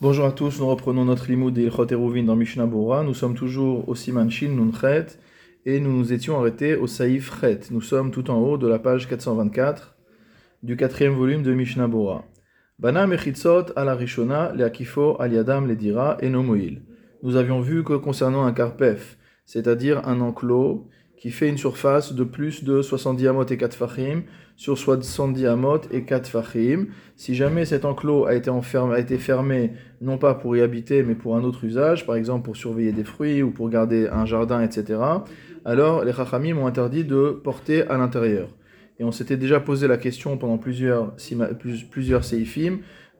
Bonjour à tous, nous reprenons notre limoud d'Ilchot Eruvin dans Mishnah. Nous sommes toujours au Siman Shin Nunchet et nous nous étions arrêtés au Saïf Chet. Nous sommes tout en haut de la page 424 du quatrième volume de Mishnah Bora. Bana Mechitzot ala Rishona, le Akifo al Yadam le Dira et. Nous avions vu que concernant un karpef, c'est-à-dire un enclos qui fait une surface de plus de 70 amot et 4 fachim sur 70 amot et 4 fachim. Si jamais cet enclos a été, enfermé, a été fermé, non pas pour y habiter, mais pour un autre usage, par exemple pour surveiller des fruits ou pour garder un jardin, etc., alors les chachamim ont interdit de porter à l'intérieur. Et on s'était déjà posé la question pendant plusieurs, plusieurs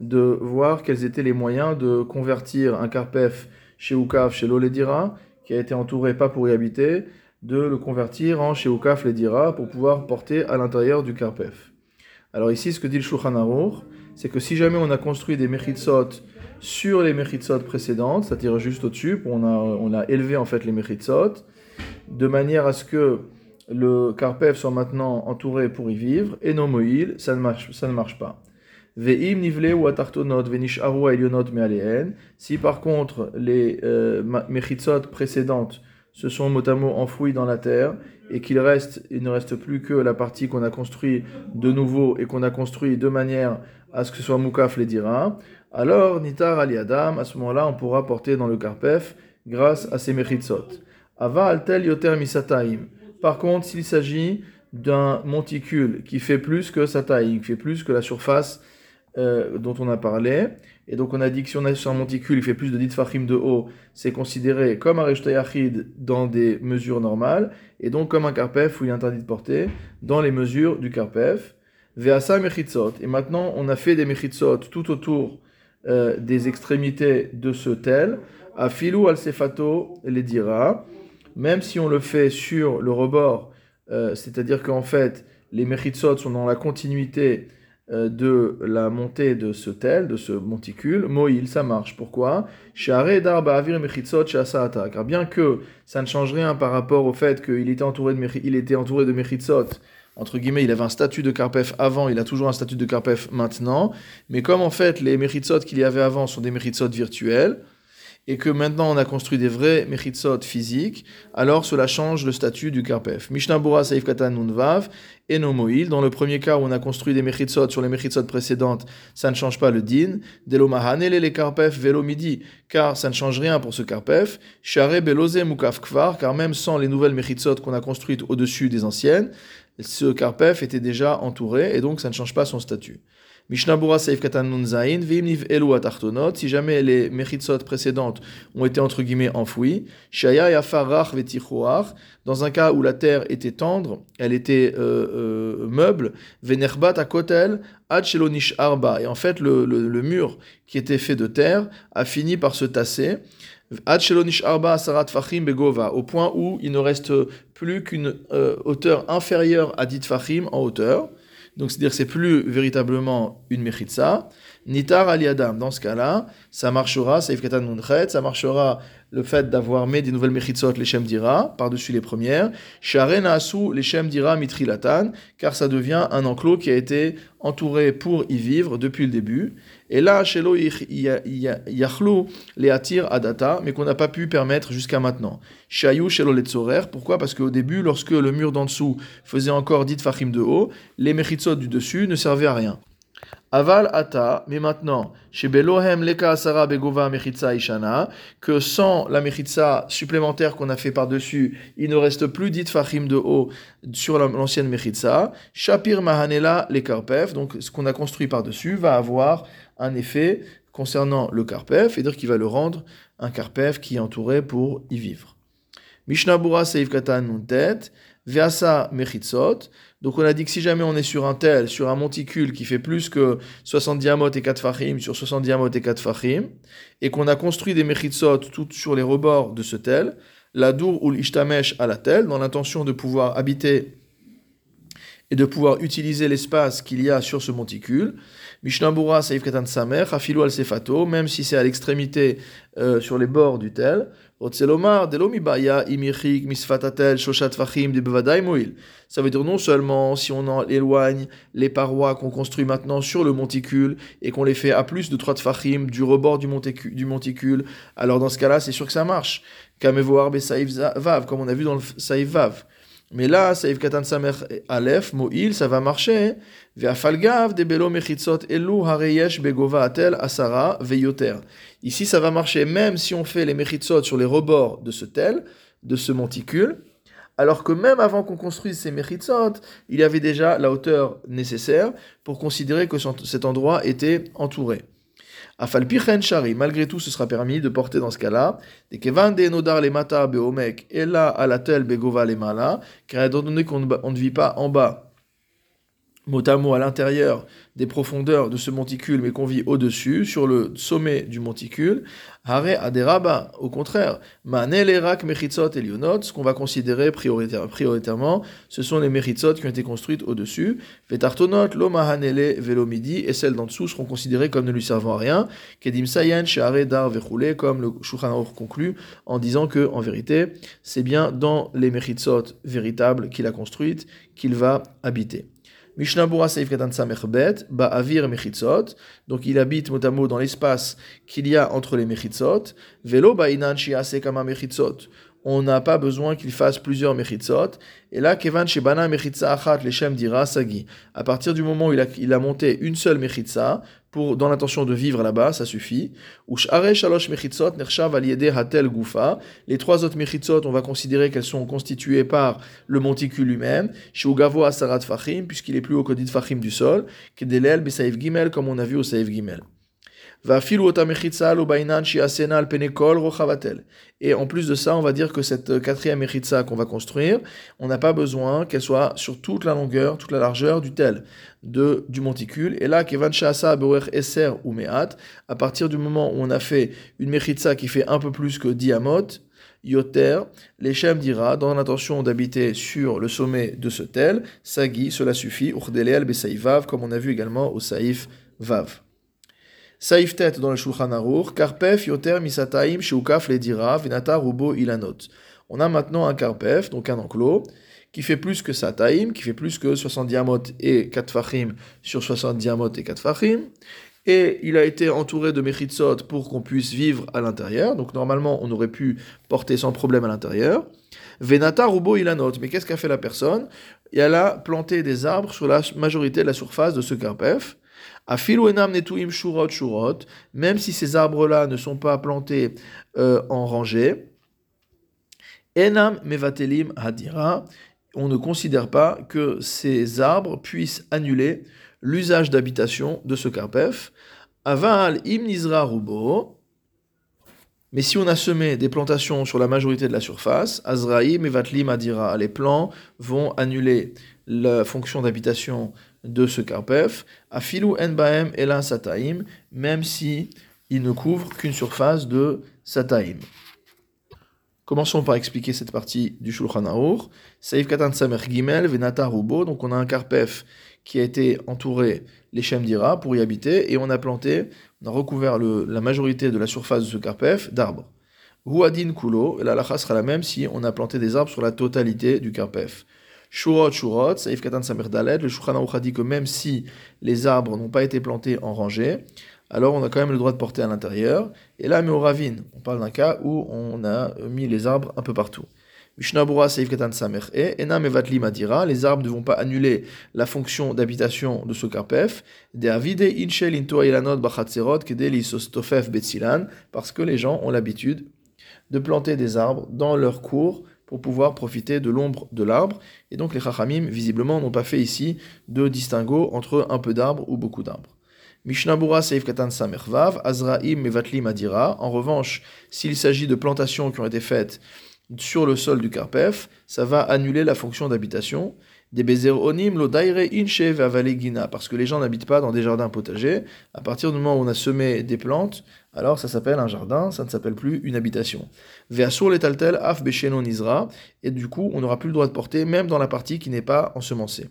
de voir quels étaient les moyens de convertir un karpef chez Ukav, chez l'Oledira, qui a été entouré pas pour y habiter, de le convertir en Sheukaf Ledira pour pouvoir porter à l'intérieur du Karpef. Alors ici, ce que dit le Shulchan Aruch, c'est que si jamais on a construit des Mechitsot sur les Mechitsot précédentes, c'est-à-dire juste au-dessus, on a, on a élevé en fait les Mechitsot, de manière à ce que le Karpef soit maintenant entouré pour y vivre, et non moïl, ça ne marche, ça ne marche pas. Ve'im nivle ou atartonot ve'nisharu elionot me'aleen. Si par contre les euh, précédentes se sont mot à mot enfouis dans la terre et qu'il reste, il ne reste plus que la partie qu'on a construit de nouveau et qu'on a construit de manière à ce que soit Moukaf les dira, alors Nitar Ali Adam, à ce moment-là, on pourra porter dans le Karpef grâce à ces Mechitsot. Ava altel yoter misataim. Par contre, s'il s'agit d'un monticule qui fait plus que sa taille, qui fait plus que la surface euh, dont on a parlé, et donc on a dit que si on a sur un monticule, il fait plus de 10 fachim de haut, c'est considéré comme un rechtayachid dans des mesures normales, et donc comme un karpef où il est interdit de porter dans les mesures du karpef. Veasa mechitzot. Et maintenant on a fait des mechitzot tout autour euh, des extrémités de ce tel. A filou al sefato les dira. Même si on le fait sur le rebord, euh, c'est-à-dire qu'en fait les mechitzot sont dans la continuité de la montée de ce tel, de ce monticule, Moïl, ça marche. Pourquoi? Car bien que ça ne change rien par rapport au fait qu'il était entouré de, il était entouré de mechitzot, entre guillemets, il avait un statut de Karpef avant, il a toujours un statut de Karpef maintenant, mais comme en fait les mechitzot qu'il y avait avant sont des mechitzot virtuels, et que maintenant on a construit des vrais mechitsot physiques, alors cela change le statut du karpef. Mishnah Bura Saif Katan Nunvav et Nomoil. Dans le premier cas où on a construit des mechitsot sur les mechitsot précédentes, ça ne change pas le din. Delomahanele les karpef velo midi, car ça ne change rien pour ce karpef. Share beloze mukaf kvar, car même sans les nouvelles mechitsot qu'on a construites au-dessus des anciennes, ce karpef était déjà entouré et donc ça ne change pas son statut. Mishnabura Saif Katan Nunzain, Vimniv Elu Atartonot, si jamais les Mechitsot précédentes ont été entre guillemets enfouies, Shaya Yafarach Vetichuach, dans un cas où la terre était tendre, elle était euh, euh, meuble, Venerbat Akotel, Achelonish Arba, et en fait le, le, le, mur qui était fait de terre a fini par se tasser. Achelonish Arba Sarat Fachim Begova, au point où il ne reste plus qu'une euh, hauteur inférieure à dit Fachim en hauteur. Donc, c'est-à-dire que c'est plus véritablement une mechitza. Nitar aliadam, dans ce cas-là, ça marchera, ça marchera le fait d'avoir mis des nouvelles mechitzot, les shem dira, par-dessus les premières. Sharen asu, les shem dira mitrilatan, car ça devient un enclos qui a été entouré pour y vivre depuis le début. Et là, shelo yachlu les attir adata, mais qu'on n'a pas pu permettre jusqu'à maintenant. Shayu shelo letzorer, pourquoi? Parce qu'au début, lorsque le mur d'en dessous faisait encore dit fachim de haut, les mechitzot du dessus ne servaient à rien. Aval ata, mais maintenant, chez Belohem leka asara begova mechitza ishana, que sans la mechitza supplémentaire qu'on a fait par-dessus, il ne reste plus dit fachim de haut sur l'ancienne mechitza. Shapir mahanela les karpef, donc ce qu'on a construit par-dessus va avoir un effet concernant le karpef, et dire qu'il va le rendre un karpef qui est entouré pour y vivre. Mishnabura seif katan nuntet, Vyasa Mechitzot. Donc on a dit que si jamais on est sur un tel, sur un monticule qui fait plus que 70 amot et 4 fachim sur 70 amot et 4 fachim, et qu'on a construit des Mechitzot tout sur les rebords de ce tel, la dour ou l'ishtamesh à la tel, dans l'intention de pouvoir habiter et de pouvoir utiliser l'espace qu'il y a sur ce monticule. Mishnabura Saif Katan Samer, Afilou al Sefato, même si c'est à l'extrémité euh, sur les bords du tel. Otselomar, Delomibaya, Imichik, Misfatatel, Shoshat Fachim, de Moil. Ça veut dire non seulement si on éloigne les parois qu'on construit maintenant sur le monticule et qu'on les fait à plus de 3 Tfachim du rebord du, monticule, alors dans ce cas-là, c'est sûr que ça marche. Kamevoar Be Vav, comme on a vu dans le Saif Vav. Mais là, Saïf Katan Samer Aleph, Mo'il, ça va marcher. Ve'afalgav de belo mechitzot elu hareyesh begova atel asara veyoter. Ici, ça va marcher même si on fait les mechitzot sur les rebords de ce tel, de ce monticule. Alors que même avant qu'on construise ces mechitzot, il y avait déjà la hauteur nécessaire pour considérer que cet endroit était entouré. Afalpichen shari, malgré tout, ce sera permis de porter dans ce cas-là. Des kevande nodar le mata beomek la tel begova le mala, car étant donné qu'on ne vit pas en bas mot à mot à l'intérieur des profondeurs de ce monticule, mais qu'on vit au-dessus, sur le sommet du monticule, hare aderaba, au contraire, manelerak mechitzot elionot, ce qu'on va considérer prioritairement, ce sont les mechitzot qui ont été construites au-dessus, vetartonot, lomahanele velomidi, et celles d'en dessous seront considérées comme ne lui servant à rien, kedim sayen, share dar vechule, comme le Shulchan conclut, en disant que, en vérité, c'est bien dans les mechitzot véritables qu'il a construites qu'il va habiter. Mishnabura Seif Katan Samerbet, Ba'avir Mechitzot. Donc il habite mot dans l'espace qu'il y a entre les Mechitzot. Velo Ba'inan Shiase Kama Mechitzot on n'a pas besoin qu'il fasse plusieurs mechitzot. Et là, Kevan Shebana mechitza achat leshem dira sagi. À partir du moment où il a, monté une seule mechitza, pour, dans l'intention de vivre là-bas, ça suffit. Shalosh mechitzot nershav hatel gufa. Les trois autres mechitzot, on va considérer qu'elles sont constituées par le monticule lui-même. Shugavo asarat fachim, puisqu'il est plus haut que dit fachim du sol. Kedelel besaif gimel, comme on a vu au saif gimel. Et en plus de ça, on va dire que cette quatrième mechitza qu'on va construire, on n'a pas besoin qu'elle soit sur toute la longueur, toute la largeur du tel, de, du monticule. Et là, Kevan Eser ou Meat, à partir du moment où on a fait une mechitza qui fait un peu plus que diamot, Yoter, l'Echem dira, dans l'intention d'habiter sur le sommet de ce tel, Sagi, cela suffit, Urdeleel Vav, comme on a vu également au Saïf Vav. Saif tête dans le Shulchan Aruch, Karpef yoter misataim sheukaf ledira venata rubo ilanot. On a maintenant un Karpef, donc un enclos, qui fait plus que Sataim, qui fait plus que 60 diamot et 4 fachim sur 60 diamot et 4 fachim. Et il a été entouré de mechitzot pour qu'on puisse vivre à l'intérieur. Donc normalement, on aurait pu porter sans problème à l'intérieur. Venata rubo ilanot. Mais qu'est-ce qu'a fait la personne? Elle a planté des arbres sur la majorité de la surface de ce Karpef shurot shurot, même si ces arbres-là ne sont pas plantés euh, en rangée, enam mevatelim hadira, on ne considère pas que ces arbres puissent annuler l'usage d'habitation de ce carpef. Aval imnizra rubo, mais si on a semé des plantations sur la majorité de la surface, Azraïm et Vatlim Adira, les plants vont annuler la fonction d'habitation de ce karpef, afilu en baem elan sataim, même si il ne couvre qu'une surface de sataim. Commençons par expliquer cette partie du Shulchan Aruch. Saif katan samer gimel donc on a un karpef qui a été entouré les d'Ira pour y habiter, et on a planté, on a recouvert la majorité de la surface de ce karpef d'arbres. Huadin kulo, et la lacha sera la même si on a planté des arbres sur la totalité du karpef. Shurot, Shurot, Saïf Katan Samer Dalet, le Shulchan a dit que même si les arbres n'ont pas été plantés en rangée, alors on a quand même le droit de porter à l'intérieur. Et là, mais on parle d'un cas où on a mis les arbres un peu partout. Mishnabura Saïf Katan Samer et Enam Evatli Madira, les arbres ne vont pas annuler la fonction d'habitation de ce karpef. De Inchel Into Ilanot Bachatzerot Kedeli Sostofef Betzilan, parce que les gens ont l'habitude de planter des arbres dans leur cours pour pouvoir profiter de l'ombre de l'arbre. Et donc les Chachamim, visiblement, n'ont pas fait ici de distinguo entre un peu d'arbre ou beaucoup d'arbres. Mishnabura Seif Katan Samervav, Azraim Mevatli Madira. En revanche, s'il s'agit de plantations qui ont été faites sur le sol du Karpef, ça va annuler la fonction d'habitation. Des onim lo daire inche parce que les gens n'habitent pas dans des jardins potagers. À partir du moment où on a semé des plantes, alors ça s'appelle un jardin, ça ne s'appelle plus une habitation. Ve'asur letaltel af beshenon isra, et du coup on n'aura plus le droit de porter, même dans la partie qui n'est pas ensemencée.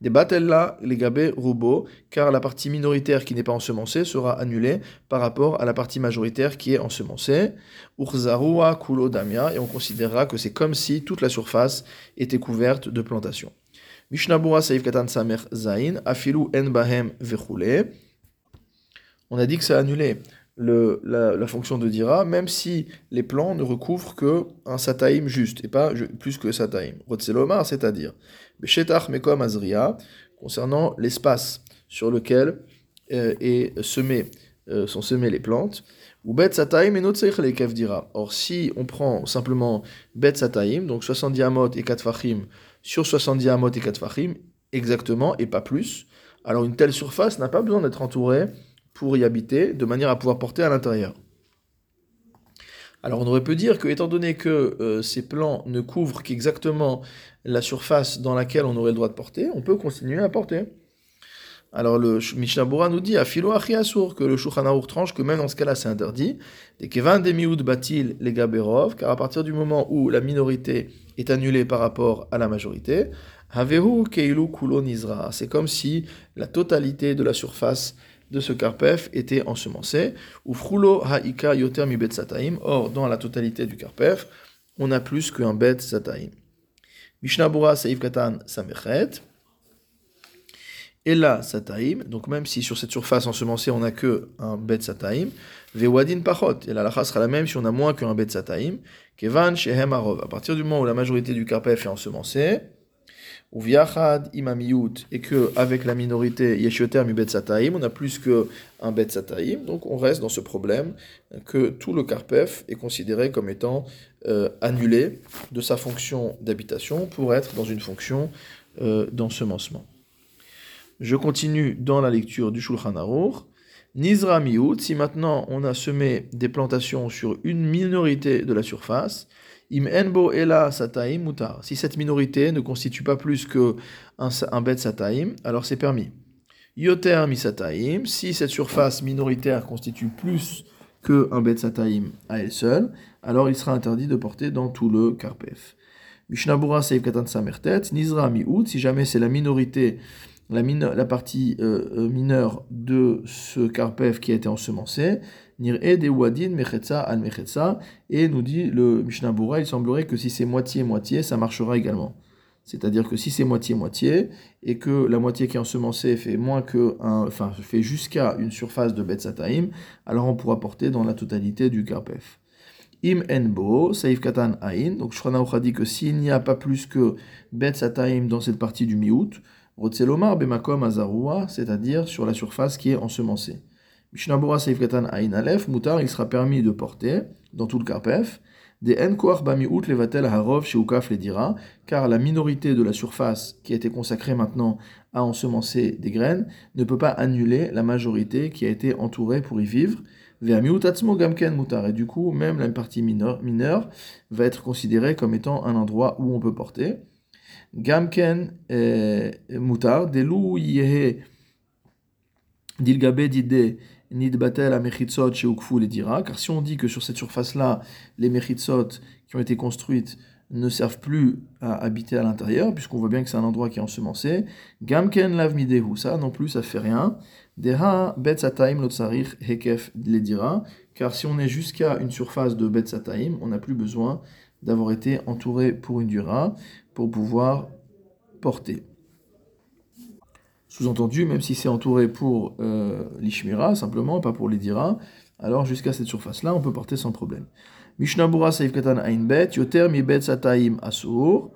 Des batella les gabé rubo, car la partie minoritaire qui n'est pas ensemencée sera annulée par rapport à la partie majoritaire qui est ensemencée. Urzarua kulo damia, et on considérera que c'est comme si toute la surface était couverte de plantation. Mishnabura saif katan samer zain, afilu en bahem. On a dit que ça annulé la, fonction de dira, même si les plants ne recouvrent que un sataim juste, et pas plus que sataim. Rotzelomar, c'est-à-dire, Beshetach mekom azria, concernant l'espace sur lequel euh, euh, sont semées les plantes, ou bet sataim et notre les dira. Or, si on prend simplement bet sataim, donc 70 amot et 4 fachim, sur 70 amot et 4 fachim, exactement, et pas plus, alors une telle surface n'a pas besoin d'être entourée pour y habiter, de manière à pouvoir porter à l'intérieur. Alors on aurait pu dire que, étant donné que euh, ces plants ne couvrent qu'exactement la surface dans laquelle on aurait le droit de porter, on peut continuer à porter. Alors le Mishnah nous dit à Philo que le Shulchan tranche que même dans ce cas-là c'est interdit. Des Kevan Demiud Batil les Gaberov, car à partir du moment où la minorité est annulée par rapport à la majorité, Havehu Keilu Kulon C'est comme si la totalité de la surface de ce karpef était ensemencé. Ou frulo haika yoter mi bet. Or, dans la totalité du karpef, on a plus qu'un bet sataim. Mishnabura saif katan samechet. Et là, sataim, donc même si sur cette surface ensemencée on n'a que un bet sataim, vewadin pachot, et la lacha sera la même si on a moins qu'un bet sataim, kevan shehem arov. À partir du moment où la majorité du karpef est ensemencée, ou viachad imamiyut, et que avec la minorité yeshioter mi bet sataim, on a plus qu'un bet sataim, donc on reste dans ce problème que tout le karpef est considéré comme étant euh, annulé de sa fonction d'habitation pour être dans une fonction euh, d'ensemencement. Je continue dans la lecture du Shulchan Aruch. Nizra miut, si maintenant on a semé des plantations sur une minorité de la surface, im enbo ela sataim mutar. Si cette minorité ne constitue pas plus que un, bet sataim, alors c'est permis. Yoter mi sataim, si cette surface minoritaire constitue plus que un bet sataim à elle seule, alors il sera interdit de porter dans tout le karpef. Mishnabura seif samertet, nizra miut, si jamais c'est la minorité la, la partie euh, euh, mineure de ce carpef qui a été ensemencé, de wadin mechetza al mechetza, et nous dit le Mishnah Bura, il semblerait que si c'est moitié-moitié, ça marchera également. C'est-à-dire que si c'est moitié-moitié, et que la moitié qui est ensemencée fait moins que un, enfin, fait jusqu'à une surface de Bet Sataim, alors on pourra porter dans la totalité du carpef. Im enbo, saif katan ain, donc Shrana dit que s'il n'y a pas plus que Bet Sataim dans cette partie du miout, Rotzelomar bemakom azarua, c'est-à-dire sur la surface qui est ensemencée. Mishnabura seifkatan ain alef, mutar, il sera permis de porter, dans tout le karpef, des enkoar bamiut levatel harov sheukaf les dira, car la minorité de la surface qui a été consacrée maintenant à ensemencer des graines ne peut pas annuler la majorité qui a été entourée pour y vivre. et du coup, même la partie mineure va être considérée comme étant un endroit où on peut porter. Gamken mutar, delu yehe dilgabe dide nidbatel a mechitzot sheukfu le dira, car si on dit que sur cette surface-là, les mechitzot qui ont été construites ne servent plus à habiter à l'intérieur, puisqu'on voit bien que c'est un endroit qui est ensemencé, gamken lav midehu, ça non plus, ça fait rien. Deha bet sataim lotsarich hekef le dira, car si on est jusqu'à une surface de bet sataim, on n'a plus besoin d'avoir été entouré pour une dura pour pouvoir porter. Sous-entendu, même si c'est entouré pour euh, l'ishmira, simplement, pas pour les dira, alors jusqu'à cette surface-là, on peut porter sans problème. Mishnabura saif katan bet, yoter bet sataim asur.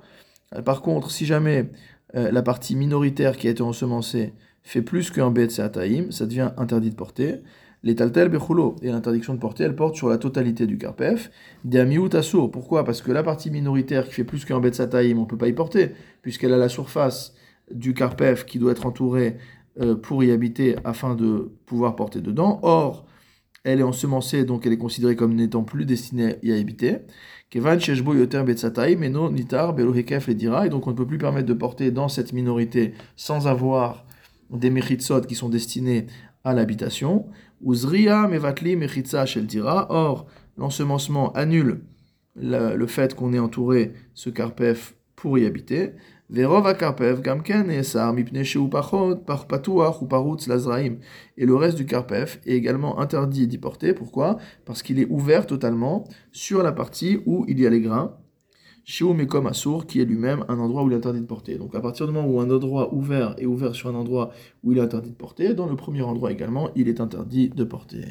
Euh, par contre, si jamais euh, la partie minoritaire qui a été ensemencée fait plus qu'un bet sataim, ça devient interdit de porter. Les taltel bechulo. Et l'interdiction de porter, elle porte sur la totalité du karpef. Diamiut asur. Pourquoi? Parce que la partie minoritaire qui fait plus qu'un bet sataim, on ne peut pas y porter, puisqu'elle a la surface du karpef qui doit être entourée euh, pour y habiter afin de pouvoir porter dedans. Or, elle est ensemencée, donc elle est considérée comme n'étant plus destinée à y habiter. Kevan sheshbo yoter mais non nitar belohekef et dira, et donc on ne peut plus permettre de porter dans cette minorité sans avoir des mechitsot qui sont destinés à l'habitation. Uzriya mevatli mechitza shel dira. Or, l'ensemencement annule le, fait qu'on ait entouré ce carpef pour y habiter. Verov akarpev gamken et sar mipne ou par patouach ou parutz lazraim. Et le reste du karpef est également interdit d'y porter. Pourquoi? Parce qu'il est ouvert totalement sur la partie où il y a les grains. Shiu mekom asur, qui est lui-même un endroit où il est interdit de porter. Donc à partir du moment où un endroit ouvert est ouvert sur un endroit où il est interdit de porter, dans le premier endroit également, il est interdit de porter.